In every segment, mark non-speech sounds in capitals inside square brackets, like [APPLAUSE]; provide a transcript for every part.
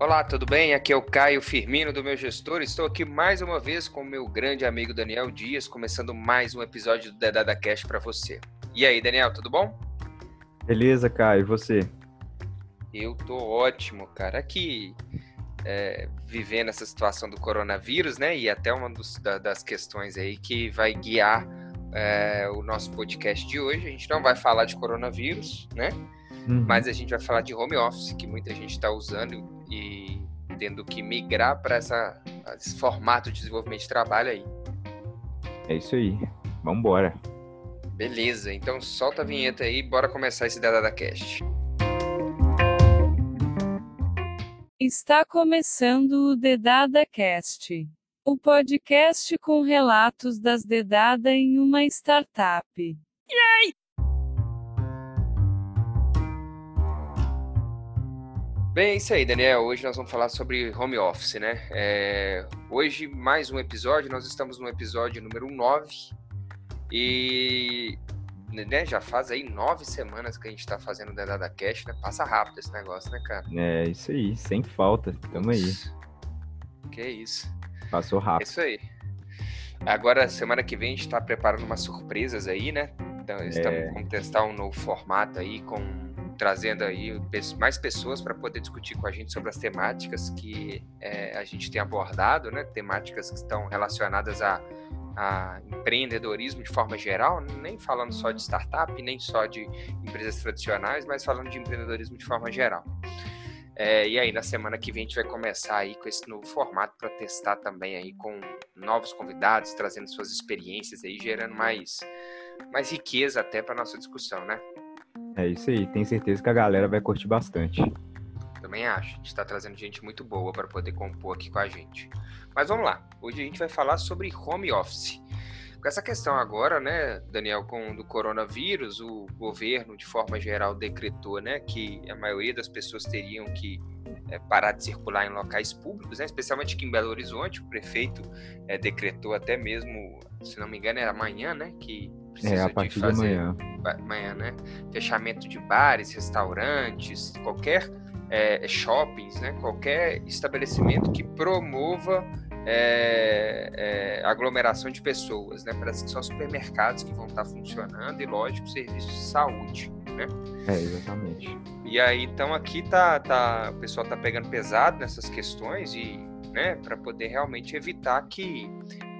Olá, tudo bem? Aqui é o Caio Firmino do meu gestor. Estou aqui mais uma vez com o meu grande amigo Daniel Dias, começando mais um episódio do Dedada Cash para você. E aí, Daniel, tudo bom? Beleza, Caio, e você? Eu tô ótimo, cara. Aqui é, vivendo essa situação do coronavírus, né? E até uma dos, da, das questões aí que vai guiar é, o nosso podcast de hoje. A gente não vai falar de coronavírus, né? Uhum. Mas a gente vai falar de home office, que muita gente está usando e tendo que migrar para esse formato de desenvolvimento de trabalho aí. É isso aí. Vamos embora. Beleza, então solta a vinheta aí, bora começar esse Dada Cast. Está começando o Dedada Cast, o podcast com relatos das Dedada em uma startup. Yay! Bem, é isso aí, Daniel. Hoje nós vamos falar sobre home office, né? É... Hoje, mais um episódio. Nós estamos no episódio número 9. E né, já faz aí nove semanas que a gente tá fazendo o Dedada Cash, né? Passa rápido esse negócio, né, cara? É, isso aí, sem falta. Tamo aí. Que isso. Passou rápido. É isso aí. Agora, semana que vem, a gente tá preparando umas surpresas aí, né? Então, estamos, é... vamos testar um novo formato aí com trazendo aí mais pessoas para poder discutir com a gente sobre as temáticas que é, a gente tem abordado, né? Temáticas que estão relacionadas a, a, empreendedorismo de forma geral, nem falando só de startup, nem só de empresas tradicionais, mas falando de empreendedorismo de forma geral. É, e aí, na semana que vem, a gente vai começar aí com esse novo formato para testar também aí com novos convidados, trazendo suas experiências aí, gerando mais, mais riqueza até para nossa discussão, né? É isso aí, tenho certeza que a galera vai curtir bastante. Também acho, a gente está trazendo gente muito boa para poder compor aqui com a gente. Mas vamos lá, hoje a gente vai falar sobre home office. Com essa questão agora, né, Daniel, com do coronavírus, o governo, de forma geral, decretou né, que a maioria das pessoas teriam que é, parar de circular em locais públicos, né, especialmente aqui em Belo Horizonte. O prefeito é, decretou até mesmo, se não me engano, era amanhã, né, que precisa é, a partir de fazer de amanhã. amanhã, né? Fechamento de bares, restaurantes, qualquer é, shoppings, né? Qualquer estabelecimento que promova é, é, aglomeração de pessoas, né? Parece que são supermercados que vão estar funcionando e, lógico, serviços de saúde, né? É, exatamente. E aí, então, aqui tá, tá, o pessoal tá pegando pesado nessas questões e, né, para poder realmente evitar que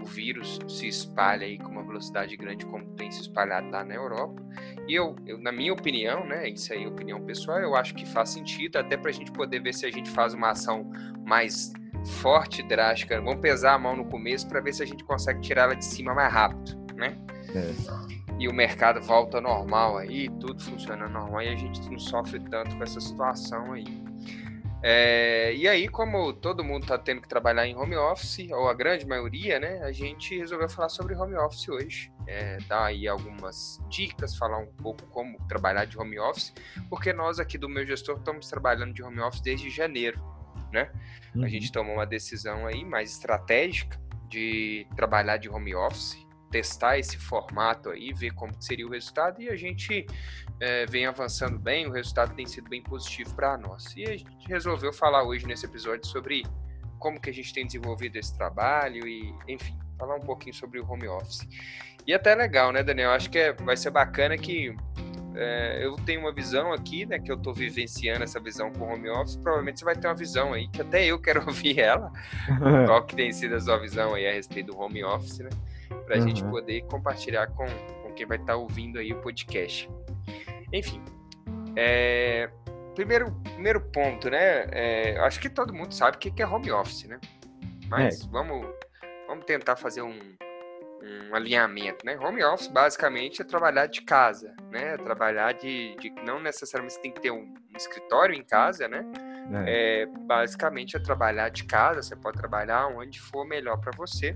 vírus se espalhe aí com uma velocidade grande como tem se espalhado lá na Europa. E eu, eu, na minha opinião, né, isso aí é opinião pessoal, eu acho que faz sentido até para a gente poder ver se a gente faz uma ação mais forte, drástica. Vamos pesar a mão no começo para ver se a gente consegue tirar ela de cima mais rápido, né? É. E o mercado volta normal aí, tudo funciona normal e a gente não sofre tanto com essa situação aí. É, e aí, como todo mundo está tendo que trabalhar em home office, ou a grande maioria, né, a gente resolveu falar sobre home office hoje. É, dar aí algumas dicas, falar um pouco como trabalhar de home office, porque nós aqui do meu gestor estamos trabalhando de home office desde janeiro, né? Uhum. A gente tomou uma decisão aí mais estratégica de trabalhar de home office testar esse formato aí, ver como seria o resultado e a gente é, vem avançando bem, o resultado tem sido bem positivo para nós. E a gente resolveu falar hoje nesse episódio sobre como que a gente tem desenvolvido esse trabalho e, enfim, falar um pouquinho sobre o home office. E até legal, né, Daniel? Acho que é, vai ser bacana que é, eu tenho uma visão aqui, né, que eu estou vivenciando essa visão com home office. Provavelmente você vai ter uma visão aí, que até eu quero [LAUGHS] ouvir ela. [LAUGHS] Qual que tem sido a sua visão aí a respeito do home office, né? Para a uhum. gente poder compartilhar com, com quem vai estar tá ouvindo aí o podcast. Enfim, é, primeiro, primeiro ponto, né? É, acho que todo mundo sabe o que é home office, né? Mas é. vamos, vamos tentar fazer um, um alinhamento, né? Home office basicamente é trabalhar de casa, né? Trabalhar de, de não necessariamente você tem que ter um, um escritório em casa, né? É. é. basicamente é trabalhar de casa. Você pode trabalhar onde for melhor para você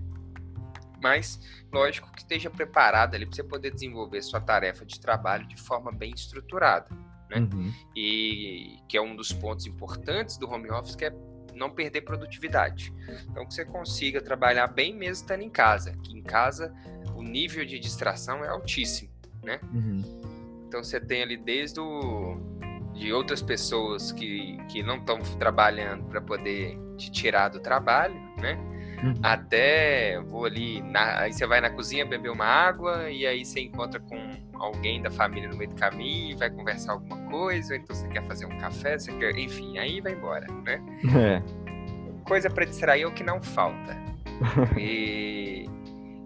mas lógico que esteja preparado ali para você poder desenvolver sua tarefa de trabalho de forma bem estruturada, né? Uhum. E que é um dos pontos importantes do home office, que é não perder produtividade. Então que você consiga trabalhar bem mesmo estando em casa, que em casa o nível de distração é altíssimo, né? Uhum. Então você tem ali desde o de outras pessoas que, que não estão trabalhando para poder te tirar do trabalho, né? Uhum. Até vou ali, na, aí você vai na cozinha beber uma água e aí você encontra com alguém da família no meio do caminho, vai conversar alguma coisa, ou então você quer fazer um café, você quer, enfim, aí vai embora, né? É. Coisa para distrair é o que não falta. [LAUGHS] e,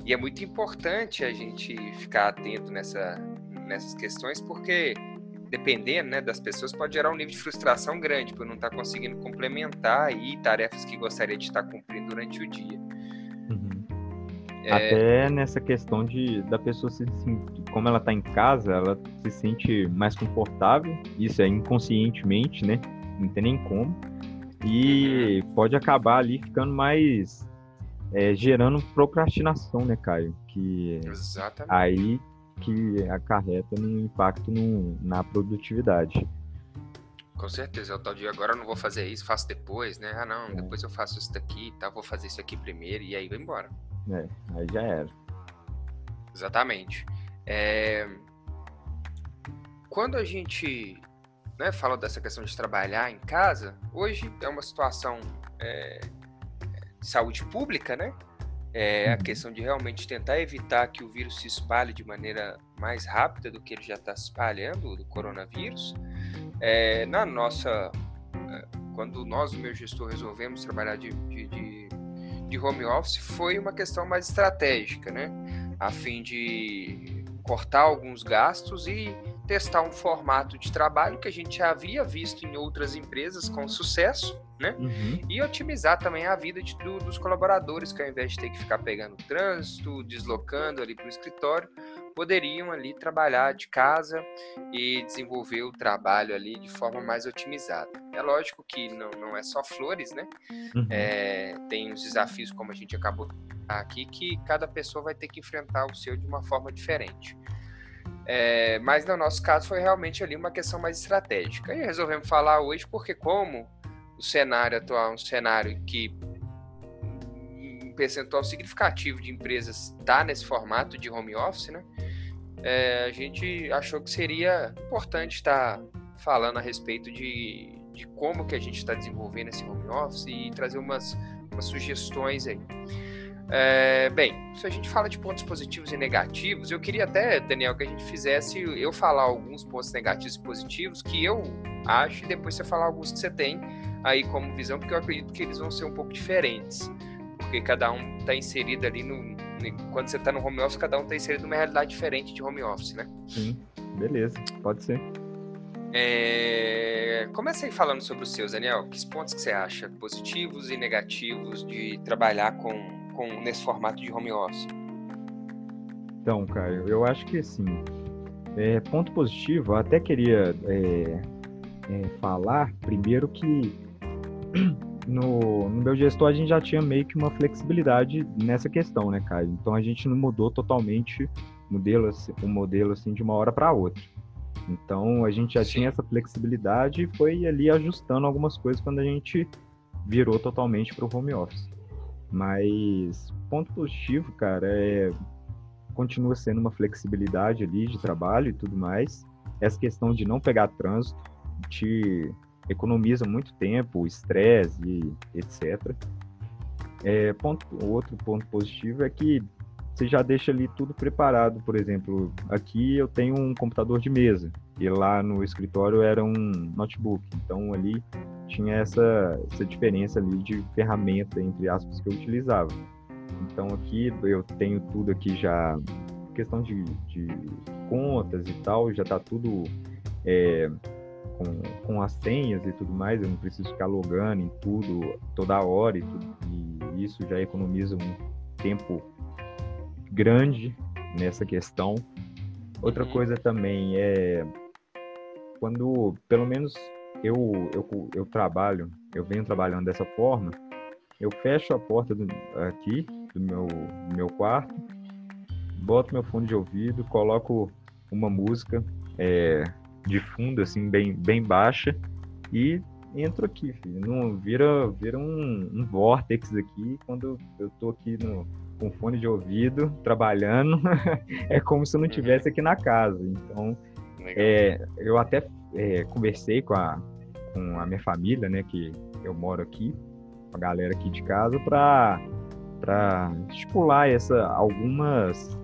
e é muito importante a gente ficar atento nessa, nessas questões, porque dependendo né, das pessoas, pode gerar um nível de frustração grande por não estar tá conseguindo complementar aí tarefas que gostaria de estar cumprindo durante o dia. Uhum. É... Até nessa questão de da pessoa se como ela está em casa, ela se sente mais confortável, isso é inconscientemente, né? Não tem nem como. E uhum. pode acabar ali ficando mais é, gerando procrastinação, né, Caio? Que Exatamente. aí que acarreta no impacto no, na produtividade. Com certeza, é o tal de agora eu não vou fazer isso, faço depois, né? Ah, não, é. depois eu faço isso daqui, tá? Vou fazer isso aqui primeiro e aí vai embora. É, aí já era. Exatamente. É... Quando a gente né, fala dessa questão de trabalhar em casa, hoje é uma situação é, de saúde pública, né? É a uhum. questão de realmente tentar evitar que o vírus se espalhe de maneira mais rápida do que ele já está se espalhando, do coronavírus. É, na nossa. É, quando nós, o meu gestor, resolvemos trabalhar de, de, de, de home office, foi uma questão mais estratégica, né? A fim de cortar alguns gastos e testar um formato de trabalho que a gente já havia visto em outras empresas com sucesso, né? Uhum. E otimizar também a vida de, do, dos colaboradores, que ao invés de ter que ficar pegando trânsito, deslocando ali para o escritório, poderiam ali trabalhar de casa e desenvolver o trabalho ali de forma mais otimizada. É lógico que não, não é só flores, né? Uhum. É, tem os desafios, como a gente acabou aqui, que cada pessoa vai ter que enfrentar o seu de uma forma diferente. É, mas no nosso caso foi realmente ali uma questão mais estratégica. E resolvemos falar hoje porque como o cenário atual é um cenário que um percentual significativo de empresas está nesse formato de home office, né? É, a gente achou que seria importante estar falando a respeito de, de como que a gente está desenvolvendo esse home office e trazer umas, umas sugestões aí. É, bem, se a gente fala de pontos positivos e negativos, eu queria até, Daniel, que a gente fizesse eu falar alguns pontos negativos e positivos que eu acho e depois você falar alguns que você tem aí como visão, porque eu acredito que eles vão ser um pouco diferentes, porque cada um está inserido ali no. Quando você está no home office, cada um está inserido numa realidade diferente de home office, né? Sim, beleza, pode ser. É... Comece aí falando sobre os seus, Daniel. Que pontos que você acha positivos e negativos de trabalhar com com, nesse formato de home office? Então, Caio, eu acho que assim, é, ponto positivo, eu até queria é, é, falar primeiro que [CLEARS THROAT] no, no meu gestor a gente já tinha meio que uma flexibilidade nessa questão, né, Caio? Então a gente não mudou totalmente modelo, o modelo assim de uma hora para outra. Então a gente já Sim. tinha essa flexibilidade e foi ali ajustando algumas coisas quando a gente virou totalmente para o home office. Mas ponto positivo, cara, é continua sendo uma flexibilidade ali de trabalho e tudo mais. Essa questão de não pegar trânsito te economiza muito tempo, estresse e etc. É, ponto, outro ponto positivo é que você já deixa ali tudo preparado. Por exemplo, aqui eu tenho um computador de mesa e lá no escritório era um notebook. Então ali tinha essa, essa diferença ali de ferramenta, entre aspas, que eu utilizava. Então aqui eu tenho tudo aqui já, questão de, de contas e tal, já está tudo é, com, com as senhas e tudo mais, eu não preciso ficar logando em tudo toda hora e, tudo, e isso já economiza um tempo grande nessa questão. Outra uhum. coisa também é quando, pelo menos eu, eu, eu trabalho, eu venho trabalhando dessa forma, eu fecho a porta do, aqui do meu, do meu quarto, boto meu fone de ouvido, coloco uma música é, de fundo, assim, bem, bem baixa, e entro aqui, filho. Não, vira vira um, um vórtex aqui quando eu tô aqui no, com fone de ouvido, trabalhando, [LAUGHS] é como se eu não estivesse aqui na casa. Então, é, eu até é, conversei com a, com a minha família, né, que eu moro aqui, a galera aqui de casa, para para estipular essa algumas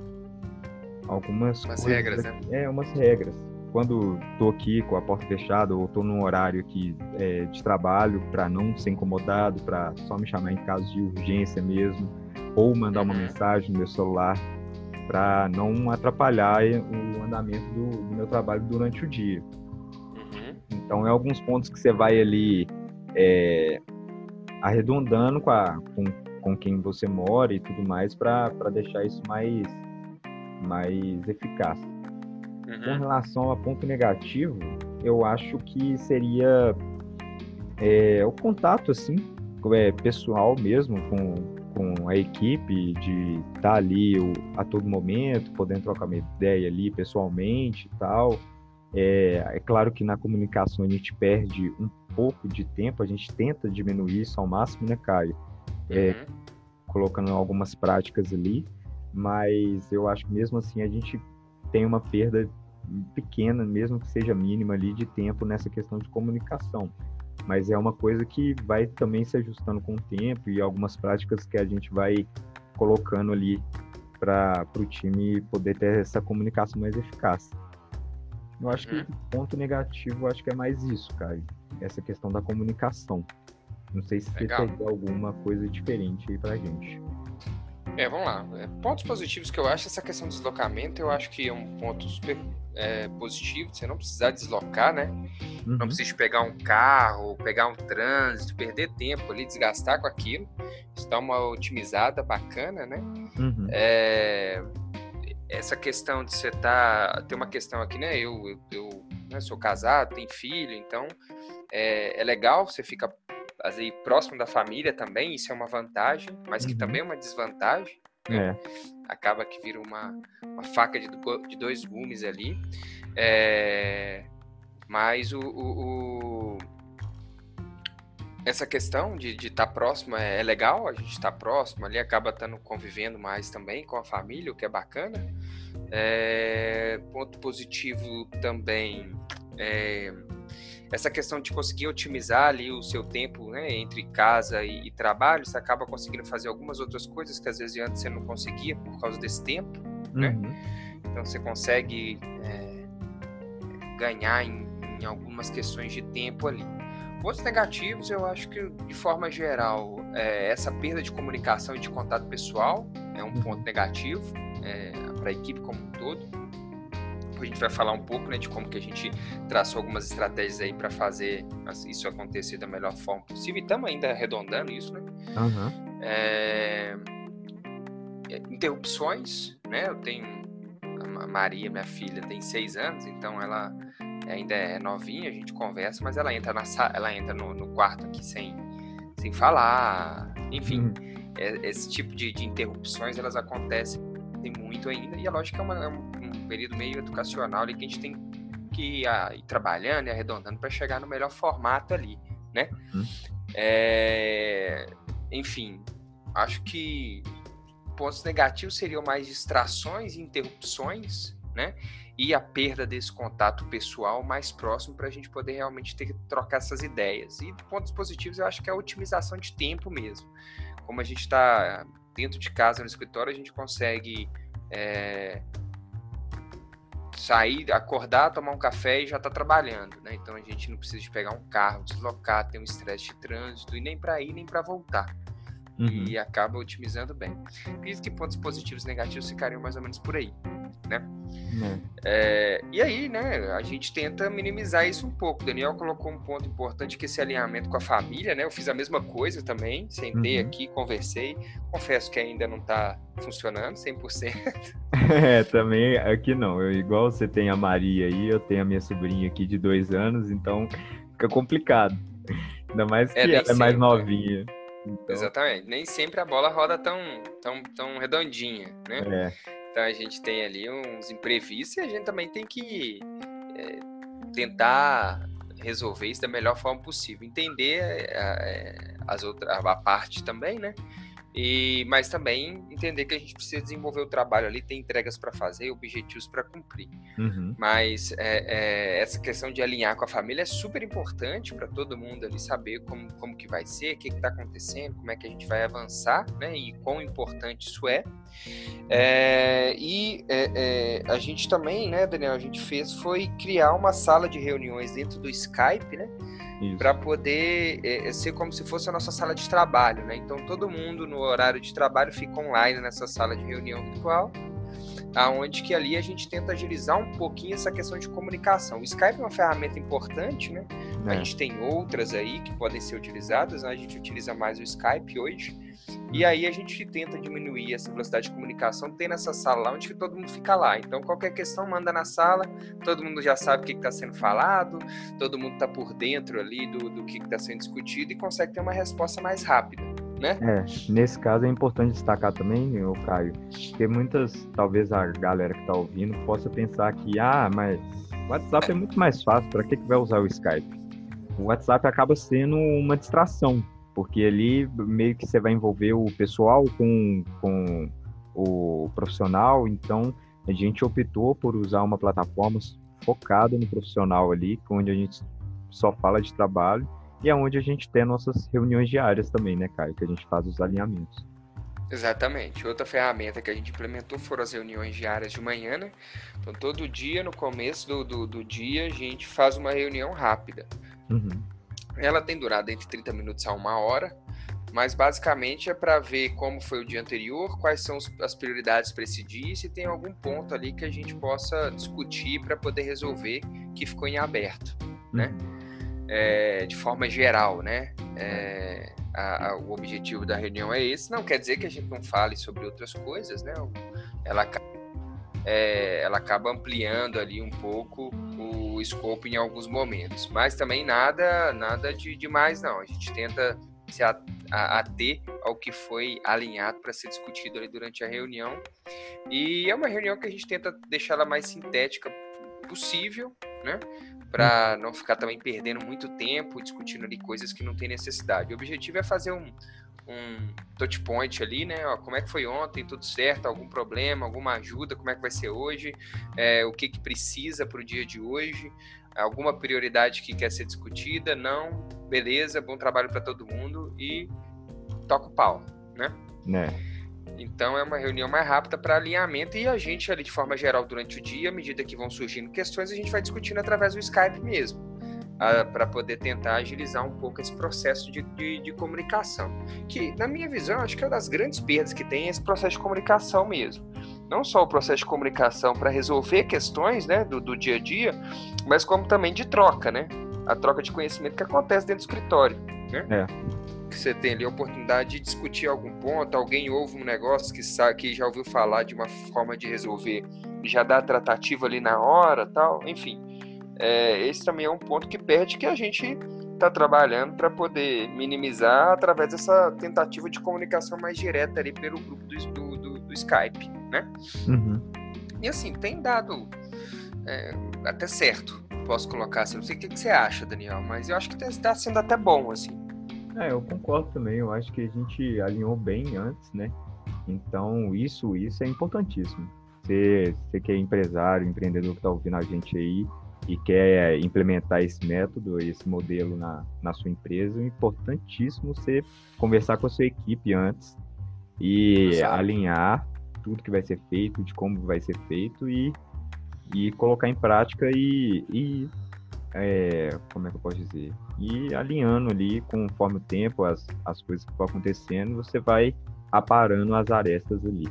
algumas umas regras, né? É, umas regras. Quando estou aqui com a porta fechada ou estou num horário aqui é, de trabalho para não ser incomodado, para só me chamar em caso de urgência mesmo, ou mandar uma uhum. mensagem no meu celular para não atrapalhar o andamento do, do, meu trabalho durante o dia. Uhum. Então, é alguns pontos que você vai ali é, arredondando com, a, com, com quem você mora e tudo mais para deixar isso mais, mais eficaz. Uhum. Com relação a ponto negativo, eu acho que seria é, o contato assim é, pessoal mesmo com, com a equipe de estar tá ali o, a todo momento, podendo trocar uma ideia ali pessoalmente e tal. É, é claro que na comunicação a gente perde um pouco de tempo, a gente tenta diminuir isso ao máximo, né, Caio? É, uhum. Colocando algumas práticas ali, mas eu acho que mesmo assim a gente tem uma perda pequena, mesmo que seja mínima ali, de tempo nessa questão de comunicação. Mas é uma coisa que vai também se ajustando com o tempo e algumas práticas que a gente vai colocando ali para o time poder ter essa comunicação mais eficaz. Eu acho que o uhum. ponto negativo, acho que é mais isso, Caio. Essa questão da comunicação. Não sei se Legal. você tem alguma coisa diferente aí pra gente. É, vamos lá. É, pontos positivos que eu acho, essa questão do deslocamento, eu acho que é um ponto super é, positivo, você não precisar deslocar, né? Uhum. Não precisa pegar um carro, pegar um trânsito, perder tempo ali, desgastar com aquilo. Isso dá uma otimizada bacana, né? Uhum. É, essa questão de você tá. Tem uma questão aqui, né? Eu, eu, eu né, sou casado, tenho filho, então é, é legal, você fica aí, próximo da família também, isso é uma vantagem, mas que uhum. também é uma desvantagem. Né? É. Acaba que vira uma, uma faca de, de dois gumes ali. É, mas o, o, o, essa questão de estar tá próximo é, é, legal, a gente está próximo ali, acaba estando convivendo mais também com a família, o que é bacana. É, ponto positivo também é, essa questão de conseguir otimizar ali o seu tempo né, entre casa e, e, trabalho, você acaba conseguindo fazer algumas outras coisas que às vezes antes você não conseguia por causa desse tempo, né? uhum. né? Então você consegue é, ganhar em, em, algumas questões de tempo ali. Pontos negativos, eu acho que de forma geral, é, essa perda de comunicação e de contato pessoal é um ponto negativo é, para a equipe como um todo a gente vai falar um pouco né, de como que a gente traçou algumas estratégias aí para fazer isso acontecer da melhor forma possível. E estamos ainda arredondando isso, né? Uhum. É... Interrupções, né? Eu tenho a Maria, minha filha, tem seis anos, então ela ainda é novinha, a gente conversa, mas ela entra na ela entra no, no quarto aqui sem, sem falar, enfim, uhum. é, esse tipo de, de interrupções elas acontecem muito ainda e a lógica é, uma, é um período meio educacional ali que a gente tem que ir, ah, ir trabalhando e arredondando para chegar no melhor formato ali, né? Uhum. É, enfim, acho que pontos negativos seriam mais distrações e interrupções, né? E a perda desse contato pessoal mais próximo para a gente poder realmente ter que trocar essas ideias. E pontos positivos eu acho que é a otimização de tempo mesmo. Como a gente está dentro de casa no escritório, a gente consegue é, sair, acordar, tomar um café e já está trabalhando, né? Então a gente não precisa de pegar um carro, deslocar, ter um estresse de trânsito e nem para ir nem para voltar. Uhum. E acaba otimizando bem. Acredito que pontos positivos e negativos ficariam mais ou menos por aí né? É, e aí, né, a gente tenta minimizar isso um pouco. O Daniel colocou um ponto importante que é esse alinhamento com a família, né? Eu fiz a mesma coisa também, sentei uhum. aqui, conversei. Confesso que ainda não está funcionando 100%. [LAUGHS] É, também aqui não. Eu, igual você tem a Maria aí, eu tenho a minha sobrinha aqui de dois anos, então fica complicado. Ainda mais é, que é, ela é mais novinha. Então... Exatamente. Nem sempre a bola roda tão, tão, tão redondinha, né? É. Então a gente tem ali uns imprevistos e a gente também tem que é, tentar resolver isso da melhor forma possível. Entender é, é as outras, a parte também, né? E, mas também entender que a gente precisa desenvolver o trabalho ali, tem entregas para fazer, objetivos para cumprir. Uhum. Mas é, é, essa questão de alinhar com a família é super importante para todo mundo ali saber como, como que vai ser, o que está acontecendo, como é que a gente vai avançar, né? E quão importante isso é. é e é, é, a gente também, né, Daniel, a gente fez foi criar uma sala de reuniões dentro do Skype, né? Para poder é, ser como se fosse a nossa sala de trabalho, né? Então todo mundo no horário de trabalho fica online nessa sala de reunião virtual, aonde que ali a gente tenta agilizar um pouquinho essa questão de comunicação. O Skype é uma ferramenta importante, né? É. A gente tem outras aí que podem ser utilizadas, né? a gente utiliza mais o Skype hoje. E aí a gente tenta diminuir essa velocidade de comunicação, tem nessa sala lá onde que todo mundo fica lá. Então qualquer questão manda na sala, todo mundo já sabe o que está sendo falado, todo mundo está por dentro ali do, do que está sendo discutido e consegue ter uma resposta mais rápida. Né? É, nesse caso é importante destacar também, o Caio, que muitas, talvez a galera que está ouvindo possa pensar que, ah, mas WhatsApp é muito mais fácil, para que, que vai usar o Skype? O WhatsApp acaba sendo uma distração, porque ali meio que você vai envolver o pessoal com, com o profissional, então a gente optou por usar uma plataforma focada no profissional ali, onde a gente só fala de trabalho e é onde a gente tem nossas reuniões diárias também, né, Caio, que a gente faz os alinhamentos. Exatamente. Outra ferramenta que a gente implementou foram as reuniões diárias de manhã, né? Então, todo dia, no começo do, do, do dia, a gente faz uma reunião rápida. Uhum. Ela tem durado entre 30 minutos a uma hora, mas basicamente é para ver como foi o dia anterior, quais são as prioridades para esse dia e se tem algum ponto ali que a gente possa discutir para poder resolver que ficou em aberto, né? Uhum. É, de forma geral, né? É, a, a, o objetivo da reunião é esse. Não quer dizer que a gente não fale sobre outras coisas, né? Ela, é, ela acaba ampliando ali um pouco o escopo em alguns momentos, mas também nada nada de demais não. A gente tenta se ater ao que foi alinhado para ser discutido ali durante a reunião. E é uma reunião que a gente tenta deixar ela mais sintética possível, né? Para não ficar também perdendo muito tempo discutindo ali coisas que não tem necessidade. O objetivo é fazer um, um touch point ali, né? Ó, como é que foi ontem, tudo certo, algum problema, alguma ajuda, como é que vai ser hoje, é, o que, que precisa para o dia de hoje, alguma prioridade que quer ser discutida, não, beleza, bom trabalho para todo mundo e toca o pau, né? Né. Então é uma reunião mais rápida para alinhamento e a gente ali de forma geral durante o dia, à medida que vão surgindo questões, a gente vai discutindo através do Skype mesmo para poder tentar agilizar um pouco esse processo de, de, de, comunicação. Que, na minha visão, acho que é uma das grandes perdas que tem esse processo de comunicação mesmo. Não só o processo de comunicação para resolver questões né, do, do dia a dia, mas como também de troca, né? A troca de conhecimento que acontece dentro do escritório. Né? É. Que você tem ali a oportunidade de discutir algum ponto, alguém ouve um negócio que sabe que já ouviu falar de uma forma de resolver já dá a tratativa ali na hora tal, enfim é, esse também é um ponto que perde que a gente está trabalhando para poder minimizar através dessa tentativa de comunicação mais direta ali pelo grupo do, do, do Skype, né? Uhum. E assim, tem dado é, até certo, posso colocar assim. Não sei o que, que você acha, Daniel, mas eu acho que está sendo até bom, assim. É, eu concordo também. Eu acho que a gente alinhou bem antes, né? Então, isso, isso é importantíssimo. Você, você que é empresário, empreendedor que está ouvindo a gente aí, e quer implementar esse método, esse modelo na, na sua empresa, é importantíssimo você conversar com a sua equipe antes e alinhar tudo que vai ser feito, de como vai ser feito e, e colocar em prática e, e é, como é que eu posso dizer? E alinhando ali conforme o tempo, as, as coisas que vão acontecendo, você vai aparando as arestas ali.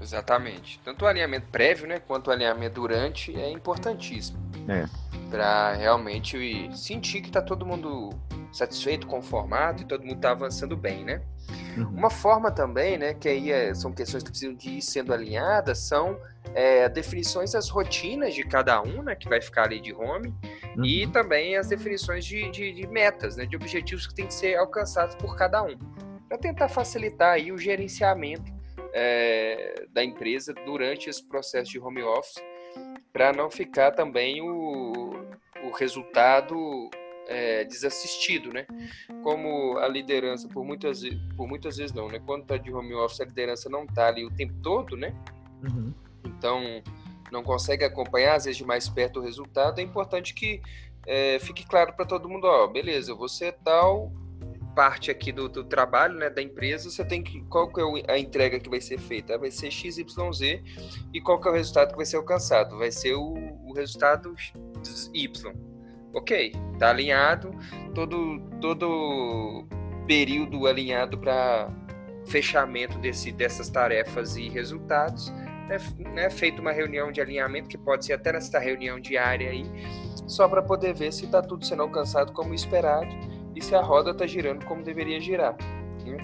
Exatamente. Tanto o alinhamento prévio, né, quanto o alinhamento durante é importantíssimo. É. Para realmente sentir que está todo mundo satisfeito, conformado e todo mundo está avançando bem, né? Uhum. Uma forma também, né, que aí é, são questões que precisam de ir sendo alinhadas, são é, definições das rotinas de cada um, né, que vai ficar ali de home, uhum. e também as definições de, de, de metas, né, de objetivos que tem que ser alcançados por cada um, para tentar facilitar aí o gerenciamento é, da empresa durante esse processo de home office, para não ficar também o, o resultado é, desassistido, né? Como a liderança, por muitas, por muitas vezes não, né? Quando está de home office, a liderança não está ali o tempo todo, né? Uhum. Então, não consegue acompanhar, às vezes, de mais perto o resultado. É importante que é, fique claro para todo mundo, ó, beleza, você tal parte aqui do, do, trabalho, né, da empresa, você tem que qual que é a entrega que vai ser feita? Vai ser XYZ e qual que é o resultado que vai ser alcançado? Vai ser o, o resultado Y. OK, tá alinhado, todo todo período alinhado para fechamento desse, dessas tarefas e resultados. É, é feita uma reunião de alinhamento, que pode ser até nessa reunião diária aí, só para poder ver se está tudo sendo alcançado como esperado e se a roda está girando como deveria girar. Né?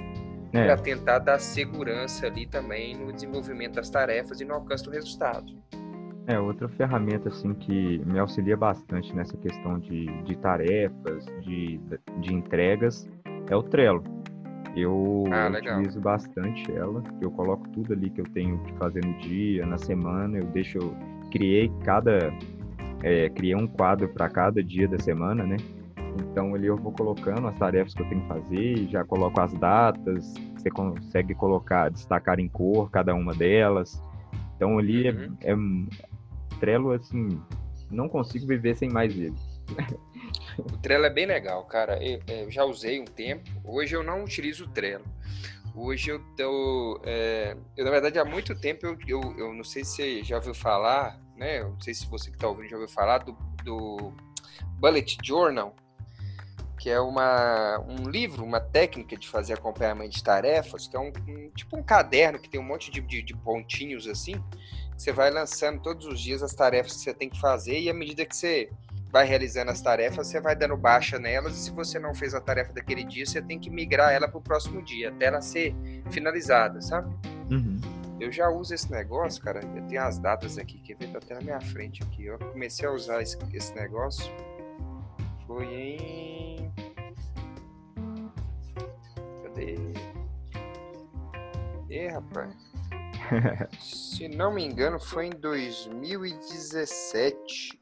É. Para tentar dar segurança ali também no desenvolvimento das tarefas e no alcance do resultado. É, outra ferramenta assim que me auxilia bastante nessa questão de, de tarefas, de, de entregas, é o Trello. Eu ah, utilizo bastante ela, eu coloco tudo ali que eu tenho que fazer no dia, na semana, eu deixo, eu criei cada, é, criei um quadro para cada dia da semana, né? Então ali eu vou colocando as tarefas que eu tenho que fazer, já coloco as datas, você consegue colocar, destacar em cor cada uma delas. Então ali é, uhum. é, é Trello assim, não consigo viver sem mais ele. O Trello é bem legal, cara. Eu, é, eu, já usei um tempo. Hoje eu não utilizo o Trello. Hoje eu tô. É, eu, na verdade, há muito tempo eu, eu, eu, não sei se você já ouviu falar, né? Eu não sei se você que está ouvindo já ouviu falar do, do Bullet Journal, que é uma, um livro, uma técnica de fazer acompanhamento de tarefas, que é um, um tipo um caderno que tem um monte de, de, de pontinhos assim. Você vai lançando todos os dias as tarefas que você tem que fazer e à medida que você vai realizando as tarefas, você vai dando baixa nelas, e se você não fez a tarefa daquele dia, você tem que migrar ela para o próximo dia, até ela ser finalizada, sabe? Uhum. Eu já uso esse negócio, cara. Eu tenho as datas aqui, que ver, tá até na minha frente aqui. Eu comecei a usar esse, esse negócio. Foi em. Ê, rapaz. [LAUGHS] Se não me engano, foi em 2017.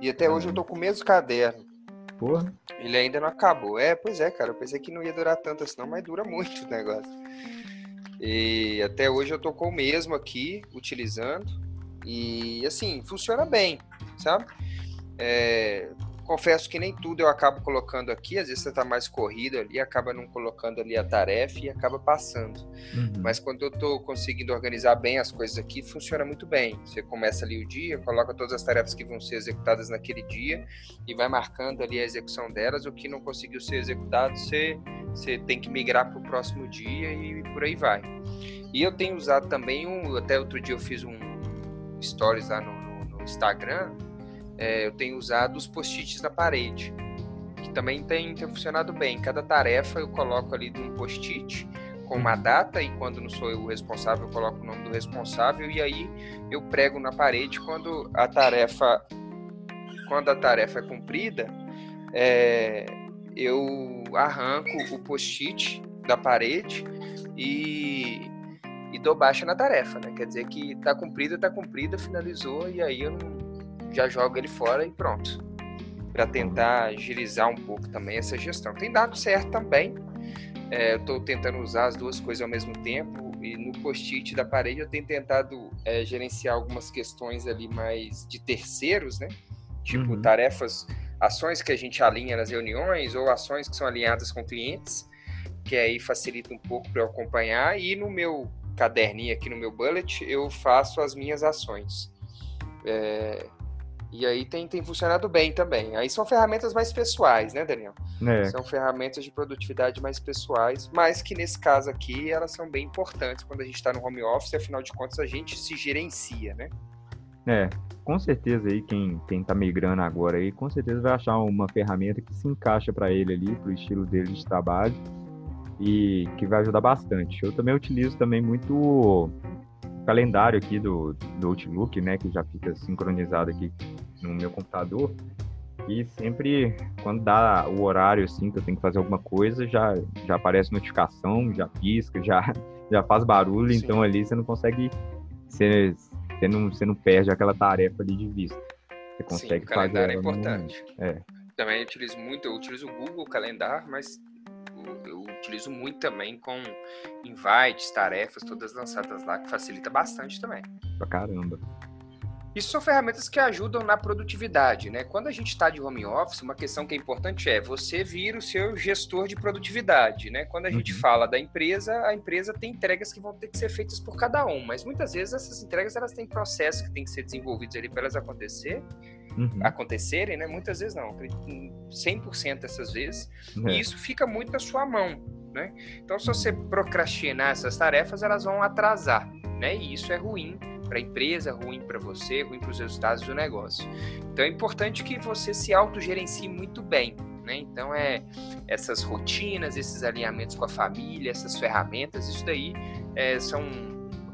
E até hoje eu tô com o mesmo caderno. Porra. Ele ainda não acabou. É, pois é, cara. Eu pensei que não ia durar tanto assim, não, mas dura muito o negócio. E até hoje eu tô com o mesmo aqui, utilizando. E assim, funciona bem, sabe? É, Confesso que nem tudo eu acabo colocando aqui, às vezes você está mais corrido ali, acaba não colocando ali a tarefa e acaba passando. Uhum. Mas quando eu estou conseguindo organizar bem as coisas aqui, funciona muito bem. Você começa ali o dia, coloca todas as tarefas que vão ser executadas naquele dia e vai marcando ali a execução delas. O que não conseguiu ser executado, você, você tem que migrar para o próximo dia e por aí vai. E eu tenho usado também um, até outro dia eu fiz um stories lá no, no, no Instagram é, eu tenho usado os post-its na parede, que também tem, tem funcionado bem. Cada tarefa eu coloco ali um post-it com uma data e quando não sou eu o responsável, eu coloco o nome do responsável e aí eu prego na parede quando a tarefa quando a tarefa é cumprida, é, eu arranco o post-it da parede e, e dou baixa na tarefa, né? Quer dizer que está cumprida, está cumprida, finalizou e aí eu não, já jogo ele fora e pronto. Para tentar agilizar um pouco também essa gestão. Tem dado certo também. É, eu estou tentando usar as duas coisas ao mesmo tempo e no post-it da parede eu tenho tentado é, gerenciar algumas questões ali mais de terceiros, né? Tipo uhum. tarefas, ações que a gente alinha nas reuniões ou ações que são alinhadas com clientes, que aí facilita um pouco para eu acompanhar. E no meu caderninho aqui no meu bullet eu faço as minhas ações. É, e aí tem, tem funcionado bem também. Aí são ferramentas mais pessoais, né, Daniel? É. São ferramentas de produtividade mais pessoais, mas que nesse caso aqui elas são bem importantes quando a gente está no home office, afinal de contas a gente se gerencia, né? É, com certeza aí quem, quem tá migrando agora aí, com certeza vai achar uma ferramenta que se encaixa para ele ali, pro estilo dele de trabalho e que vai ajudar bastante. Eu também utilizo também muito calendário aqui do, do Outlook, né, que já fica sincronizado aqui no meu computador. E sempre, quando dá o horário, assim, que eu tenho que fazer alguma coisa, já, já aparece notificação, já pisca, já, [LAUGHS] já faz barulho. Sim. Então, ali você não consegue... Você, você, não, você não perde aquela tarefa ali de vista. Você consegue Sim, o calendário é importante. É. Também utilizo muito, eu utilizo o Google Calendar, mas eu utilizo muito também com invites, tarefas, todas lançadas lá, que facilita bastante também. Pra caramba. Isso são ferramentas que ajudam na produtividade, né? Quando a gente está de home office, uma questão que é importante é você vir o seu gestor de produtividade, né? Quando a gente uhum. fala da empresa, a empresa tem entregas que vão ter que ser feitas por cada um, mas muitas vezes essas entregas elas têm processos que têm que ser desenvolvidos ali para elas acontecer, uhum. acontecerem, né? Muitas vezes não, 100% dessas vezes, é. e isso fica muito na sua mão, né? Então, se você procrastinar essas tarefas, elas vão atrasar, né? E isso é ruim para a empresa, ruim para você, ruim para os resultados do negócio. Então é importante que você se autogerencie muito bem. Né? Então é essas rotinas, esses alinhamentos com a família, essas ferramentas, isso daí é, são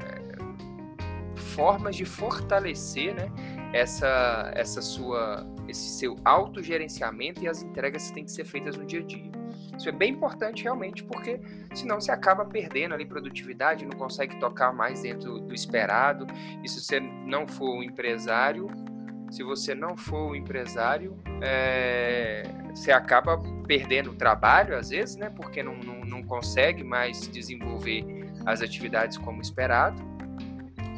é, formas de fortalecer né, essa, essa sua, esse seu autogerenciamento e as entregas que têm que ser feitas no dia a dia. Isso é bem importante realmente, porque senão você acaba perdendo ali produtividade, não consegue tocar mais dentro do esperado. E se você não for um empresário, se você não for um empresário, é, você acaba perdendo o trabalho às vezes, né? Porque não, não, não consegue mais desenvolver as atividades como esperado.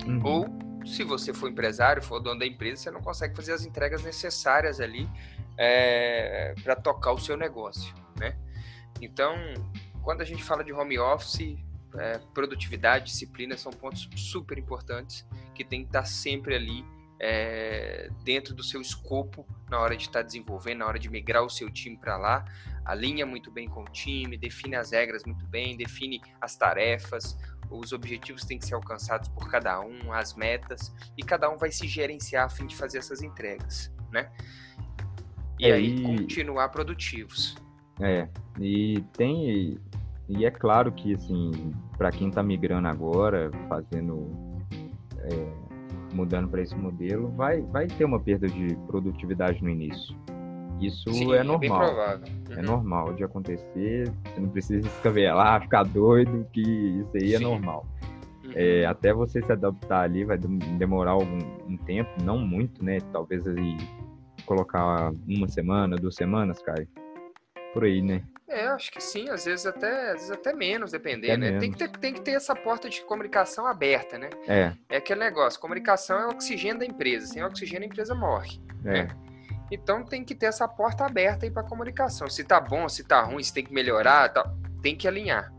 Uhum. Ou se você for empresário, for dono da empresa, você não consegue fazer as entregas necessárias ali é, para tocar o seu negócio? Então, quando a gente fala de home office, é, produtividade, disciplina são pontos super importantes que tem que estar sempre ali é, dentro do seu escopo na hora de estar desenvolvendo, na hora de migrar o seu time para lá. Alinha muito bem com o time, define as regras muito bem, define as tarefas, os objetivos têm que ser alcançados por cada um, as metas, e cada um vai se gerenciar a fim de fazer essas entregas, né? E é, aí continuar produtivos. É, e tem. E é claro que, assim, para quem está migrando agora, fazendo. É, mudando para esse modelo, vai, vai ter uma perda de produtividade no início. Isso Sim, é normal. É, uhum. é, normal de acontecer. Você não precisa escavelar, [LAUGHS] ficar doido, que isso aí é Sim. normal. Uhum. É, até você se adaptar ali vai demorar algum um tempo, não muito, né? Talvez aí colocar uma semana, duas semanas, Caio por aí, né? É, acho que sim, às vezes até, às vezes até menos, dependendo, né? Menos. Tem, que ter, tem que ter essa porta de comunicação aberta, né? É. É aquele negócio, comunicação é o oxigênio da empresa, sem oxigênio a empresa morre. É. Né? Então tem que ter essa porta aberta aí para comunicação. Se tá bom, se tá ruim, se tem que melhorar, tá, tem que alinhar.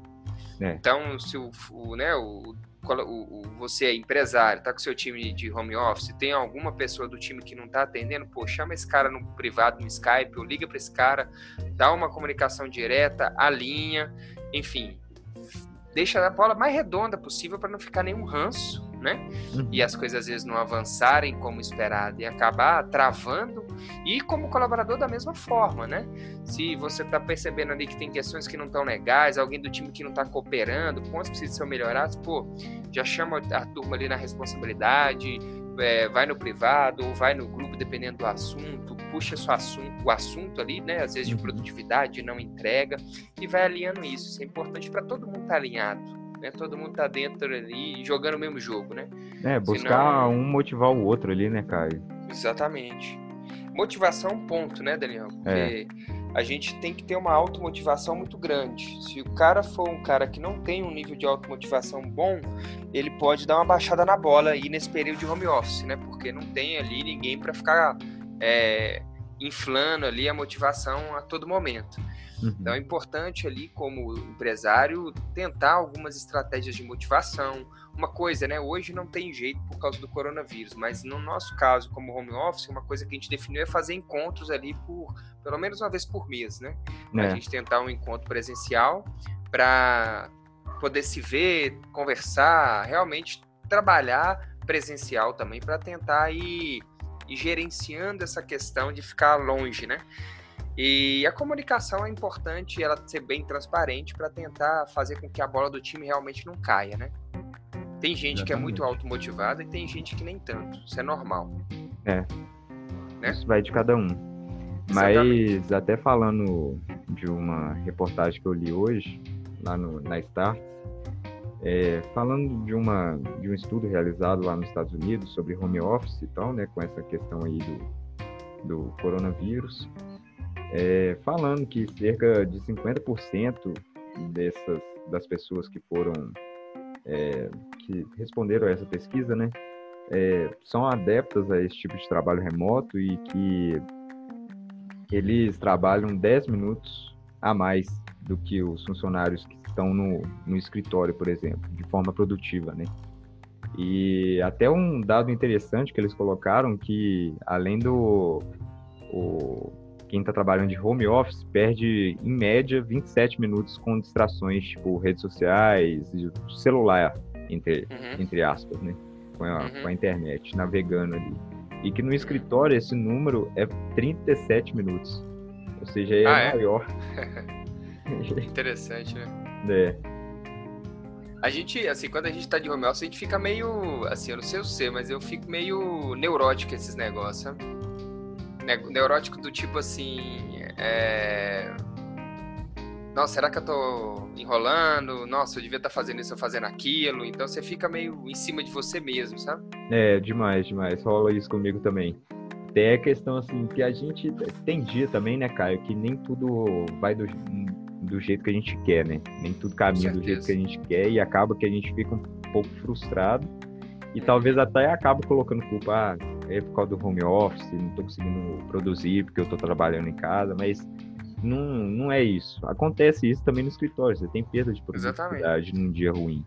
É. Então, se o, o, né, o o, o, você é empresário, está com seu time de home office, tem alguma pessoa do time que não está atendendo, pô, chama esse cara no privado, no Skype, ou liga para esse cara, dá uma comunicação direta, alinha, enfim, deixa a bola mais redonda possível para não ficar nenhum ranço, né? Uhum. E as coisas às vezes não avançarem como esperado e acabar travando. E como colaborador da mesma forma, né? Se você está percebendo ali que tem questões que não estão legais, alguém do time que não está cooperando, pontos precisam ser melhorados, pô, já chama a turma ali na responsabilidade, é, vai no privado ou vai no grupo, dependendo do assunto, puxa seu assunto, o assunto ali, né? Às vezes de uhum. produtividade, não entrega, e vai alinhando isso. Isso é importante para todo mundo estar tá alinhado né? Todo mundo tá dentro ali jogando o mesmo jogo, né? É, buscar Senão... um motivar o outro ali, né, Caio? Exatamente. Motivação é um ponto, né, Daniel? Porque é. a gente tem que ter uma automotivação muito grande. Se o cara for um cara que não tem um nível de automotivação bom, ele pode dar uma baixada na bola aí nesse período de home office, né? Porque não tem ali ninguém para ficar é, inflando ali a motivação a todo momento. Uhum. Então é importante ali, como empresário, tentar algumas estratégias de motivação. Uma coisa, né? Hoje não tem jeito por causa do coronavírus, mas no nosso caso, como home office, uma coisa que a gente definiu é fazer encontros ali por pelo menos uma vez por mês, né? É. A gente tentar um encontro presencial para poder se ver, conversar, realmente trabalhar presencial também para tentar ir, ir gerenciando essa questão de ficar longe, né? E a comunicação é importante ela ser bem transparente para tentar fazer com que a bola do time realmente não caia, né? Tem gente Exatamente. que é muito automotivada e tem gente que nem tanto. Isso é normal. É. Né? Isso vai de cada um. Exatamente. Mas até falando de uma reportagem que eu li hoje, lá no, na Start, é, falando de, uma, de um estudo realizado lá nos Estados Unidos sobre home office e tal, né, com essa questão aí do, do coronavírus, é, falando que cerca de 50% dessas das pessoas que foram é, que responderam a essa pesquisa, né, é, são adeptas a esse tipo de trabalho remoto e que eles trabalham 10 minutos a mais do que os funcionários que estão no, no escritório, por exemplo, de forma produtiva, né? E até um dado interessante que eles colocaram que além do o, quem está trabalhando de home office perde em média 27 minutos com distrações tipo redes sociais, celular entre uhum. entre aspas, né? Com a, uhum. com a internet, navegando ali. E que no escritório esse número é 37 minutos. Ou seja, é ah, maior. É? [LAUGHS] Interessante, né? É. A gente, assim, quando a gente tá de home office, a gente fica meio. Assim, eu não sei o ser, mas eu fico meio neurótico esses negócios, sabe? Neurótico do tipo assim. É... Nossa, será que eu tô enrolando? Nossa, eu devia estar tá fazendo isso ou fazendo aquilo. Então você fica meio em cima de você mesmo, sabe? É, demais, demais. Rola isso comigo também. Até a questão assim, que a gente tem dia também, né, Caio, que nem tudo vai do, do jeito que a gente quer, né? Nem tudo caminha do jeito que a gente quer e acaba que a gente fica um pouco frustrado e talvez até acabe colocando culpa, ah, é por causa do home office, não tô conseguindo produzir porque eu tô trabalhando em casa, mas não, não é isso. Acontece isso também no escritório, você tem perda de produtividade exatamente. num dia ruim.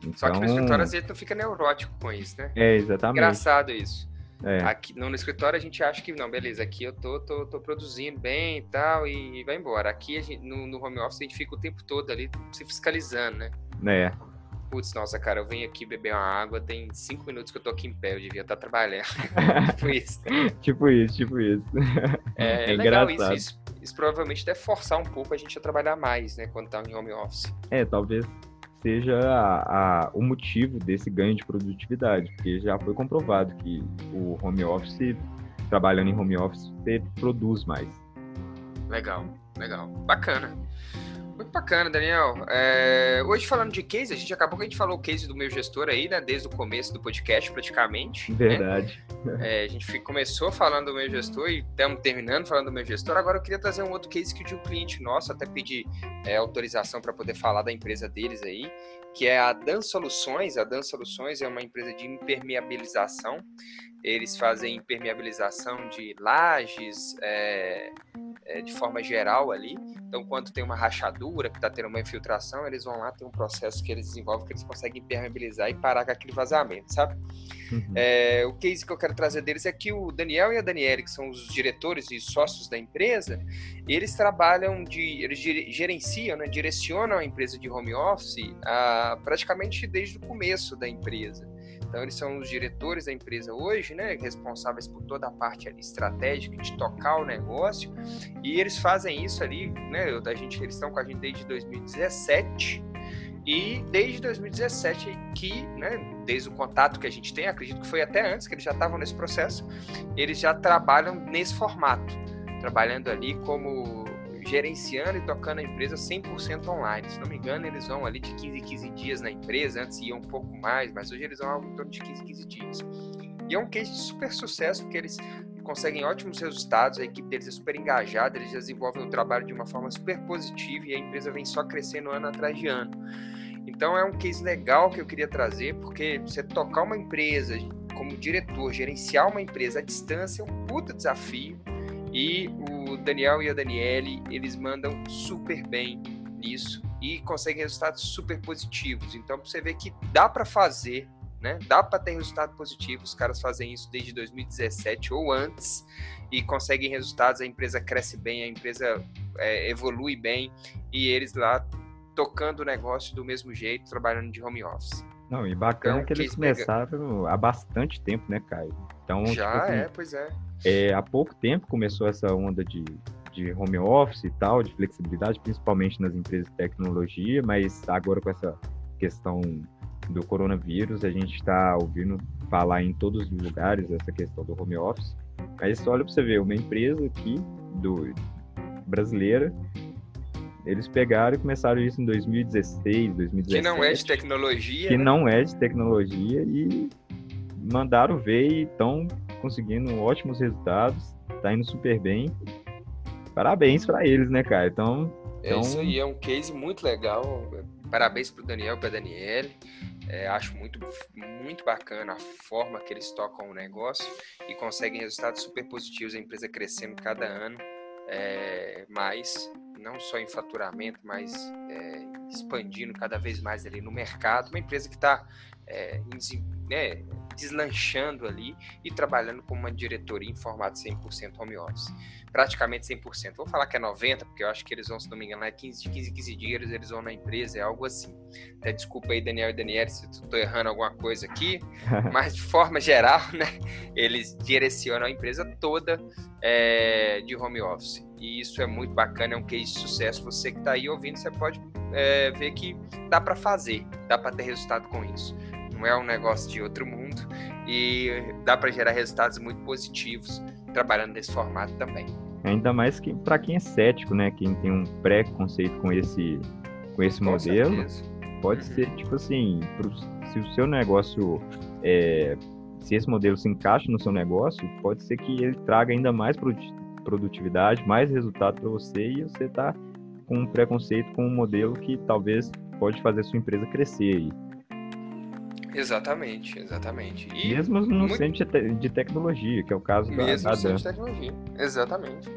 Então... Só que no então escritório às vezes tu fica neurótico com isso, né? É, exatamente. Engraçado isso. É. Aqui no escritório a gente acha que não, beleza, aqui eu tô, tô, tô produzindo bem e tal, e vai embora. Aqui gente, no, no, home office a gente fica o tempo todo ali se fiscalizando, né? É. Putz, nossa, cara, eu venho aqui beber uma água, tem cinco minutos que eu tô aqui em pé, eu devia estar tá trabalhando. [LAUGHS] tipo isso. tipo isso, tipo isso. É, [LAUGHS] é legal isso, isso, isso. provavelmente deve forçar um pouco a gente a trabalhar mais, né, quando tá em home office. É, talvez seja a, a, o motivo desse ganho de produtividade, porque já foi comprovado que o home office, trabalhando em home office, você produz mais. Legal, legal. Bacana. Muito bacana, Daniel. É, hoje falando de case, a gente acabou que a gente falou o case do meu gestor aí, né? Desde o começo do podcast, praticamente. Né? Verdade. Né? É, a gente começou falando do meu gestor e estamos terminando falando do meu gestor. Agora eu queria trazer um outro case que de um cliente nosso, até pedir é, autorização para poder falar da empresa deles aí, que é a Dan Soluções. A Dan Soluções é uma empresa de impermeabilização. Eles fazem impermeabilização de lajes, é, é, de forma geral ali. Então, quando tem uma rachadura, que está tendo uma infiltração, eles vão lá, tem um processo que eles desenvolvem que eles conseguem impermeabilizar e parar com aquele vazamento, sabe? Uhum. É, o case que eu quero trazer deles é que o Daniel e a Daniele, que são os diretores e sócios da empresa, eles trabalham de. eles gerenciam, né, direcionam a empresa de home office a, praticamente desde o começo da empresa. Então, eles são os diretores da empresa hoje, né, responsáveis por toda a parte estratégica de tocar o negócio, e eles fazem isso ali, né, a gente, eles estão com a gente desde 2017, e desde 2017 que, né, desde o contato que a gente tem, acredito que foi até antes que eles já estavam nesse processo, eles já trabalham nesse formato, trabalhando ali como gerenciando e tocando a empresa 100% online. Se não me engano, eles vão ali de 15 em 15 dias na empresa, antes iam um pouco mais, mas hoje eles vão algo em torno de 15 em 15 dias. E é um case de super sucesso, porque eles conseguem ótimos resultados, a equipe deles é super engajada, eles desenvolvem o trabalho de uma forma super positiva e a empresa vem só crescendo ano atrás de ano. Então é um case legal que eu queria trazer, porque você tocar uma empresa como diretor, gerenciar uma empresa à distância é um puta desafio e o Daniel e a Daniele, eles mandam super bem nisso e conseguem resultados super positivos. Então, você vê que dá para fazer, né? Dá para ter resultado positivo. Os caras fazem isso desde 2017 ou antes e conseguem resultados. A empresa cresce bem, a empresa é, evolui bem e eles lá tocando o negócio do mesmo jeito, trabalhando de home office. Não, e bacana então, que eles começaram há bastante tempo, né, Caio? Então, Já tipo assim, é, pois é. é. Há pouco tempo começou essa onda de, de home office e tal, de flexibilidade, principalmente nas empresas de tecnologia, mas agora com essa questão do coronavírus, a gente está ouvindo falar em todos os lugares essa questão do home office. Mas olha para você ver, uma empresa aqui do brasileira eles pegaram e começaram isso em 2016, 2017. Que não é de tecnologia. Que né? não é de tecnologia e mandaram ver e estão conseguindo ótimos resultados, tá indo super bem. parabéns para eles, né, cara? Então, É então... isso aí, é um case muito legal. Parabéns pro Daniel e pra Daniele. É, acho muito, muito bacana a forma que eles tocam o negócio e conseguem resultados super positivos, a empresa crescendo cada ano é, mais, não só em faturamento, mas é, expandindo cada vez mais ali no mercado. Uma empresa que está é, né, deslanchando ali e trabalhando com uma diretoria em formato 100% home office. Praticamente 100%. Vou falar que é 90%, porque eu acho que eles vão, se não me engano, é 15 de 15 15 dias eles vão na empresa, é algo assim. Até desculpa aí, Daniel e Daniela, se estou errando alguma coisa aqui, [LAUGHS] mas de forma geral, né, eles direcionam a empresa toda é, de home office. E isso é muito bacana, é um case de sucesso. Você que está aí ouvindo, você pode é, ver que dá para fazer, dá para ter resultado com isso não é um negócio de outro mundo e dá para gerar resultados muito positivos trabalhando nesse formato também. Ainda mais que para quem é cético, né, quem tem um pré-conceito com esse com esse com modelo, certeza. pode uhum. ser tipo assim, pro, se o seu negócio é, se esse modelo se encaixa no seu negócio, pode ser que ele traga ainda mais produtividade, mais resultado para você e você tá com um preconceito com um modelo que talvez pode fazer sua empresa crescer aí. Exatamente, exatamente. E Mesmo no muito... centro de tecnologia, que é o caso Mesmo da Mesmo no centro de tecnologia, exatamente.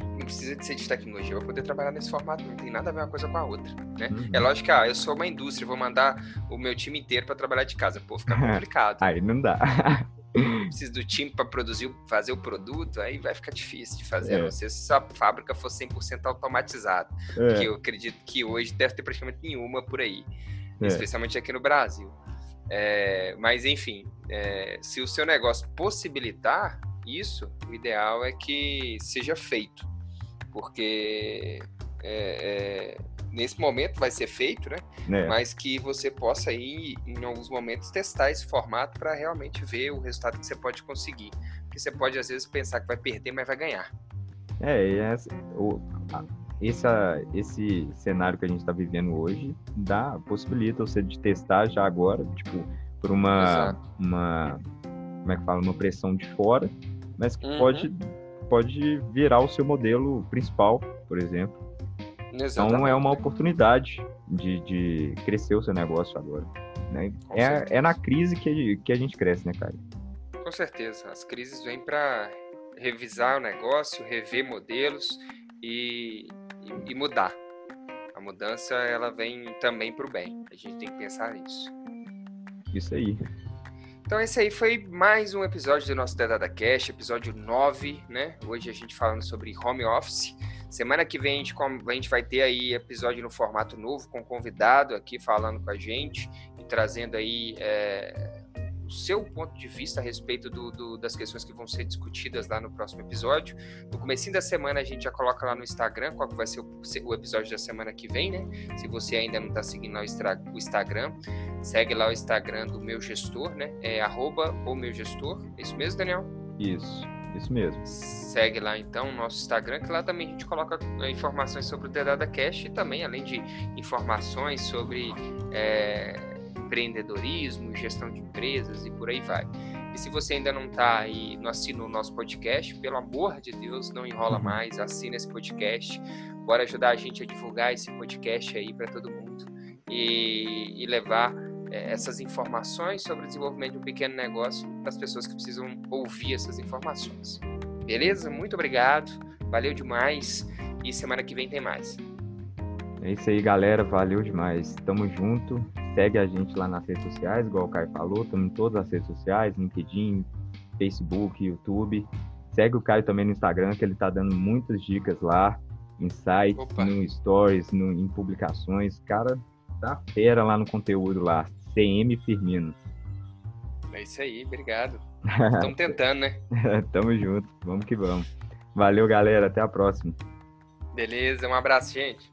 Não precisa de ser de tecnologia para poder trabalhar nesse formato, não tem nada a ver uma coisa com a outra, né? Uhum. É lógico que, ah, eu sou uma indústria, vou mandar o meu time inteiro para trabalhar de casa. Pô, fica [LAUGHS] complicado. aí não dá. [LAUGHS] Preciso do time para produzir, fazer o produto, aí vai ficar difícil de fazer, é. a não ser se a fábrica for 100% automatizada. É. Que eu acredito que hoje deve ter praticamente nenhuma por aí, é. especialmente aqui no Brasil. É, mas, enfim, é, se o seu negócio possibilitar isso, o ideal é que seja feito, porque é, é nesse momento vai ser feito, né? É. Mas que você possa aí, em alguns momentos, testar esse formato para realmente ver o resultado que você pode conseguir. Porque você pode, às vezes, pensar que vai perder, mas vai ganhar. É, o, essa, esse cenário que a gente está vivendo hoje dá, possibilita você de testar já agora, tipo, por uma, uma como é que fala, uma pressão de fora, mas que uhum. pode, pode virar o seu modelo principal, por exemplo. Exatamente. Então é uma oportunidade de, de crescer o seu negócio agora. Né? É, é na crise que, que a gente cresce, né, cara? Com certeza. As crises vêm para revisar o negócio, rever modelos e, e, e mudar. A mudança ela vem também para o bem. A gente tem que pensar nisso. Isso aí. Então esse aí foi mais um episódio do nosso Dedada Cash, episódio 9, né? Hoje a gente falando sobre home office. Semana que vem a gente, a gente vai ter aí episódio no formato novo, com convidado aqui falando com a gente e trazendo aí é, seu ponto de vista a respeito do, do, das questões que vão ser discutidas lá no próximo episódio. No começo da semana a gente já coloca lá no Instagram qual vai ser o, o episódio da semana que vem, né? Se você ainda não está seguindo o Instagram, segue lá o Instagram do meu gestor, né? É arroba o meu gestor. É isso mesmo, Daniel? Isso. Isso mesmo. Segue lá então o nosso Instagram, que lá também a gente coloca é, informações sobre o The Data Cash e também, além de informações sobre é, empreendedorismo, gestão de empresas e por aí vai. E se você ainda não está aí, não assina o nosso podcast, pelo amor de Deus, não enrola uhum. mais, assina esse podcast. Bora ajudar a gente a divulgar esse podcast aí para todo mundo e, e levar é, essas informações sobre o desenvolvimento de um pequeno negócio para as pessoas que precisam ouvir essas informações. Beleza? Muito obrigado, valeu demais e semana que vem tem mais. É isso aí, galera. Valeu demais. Tamo junto. Segue a gente lá nas redes sociais, igual o Caio falou. Estamos em todas as redes sociais, LinkedIn, Facebook, YouTube. Segue o Caio também no Instagram, que ele tá dando muitas dicas lá, insights, Opa. no stories, no, em publicações. Cara, tá fera lá no conteúdo lá. CM Firmino. É isso aí, obrigado. [LAUGHS] Estamos tentando, né? [LAUGHS] Tamo junto. Vamos que vamos. Valeu, galera. Até a próxima. Beleza, um abraço, gente.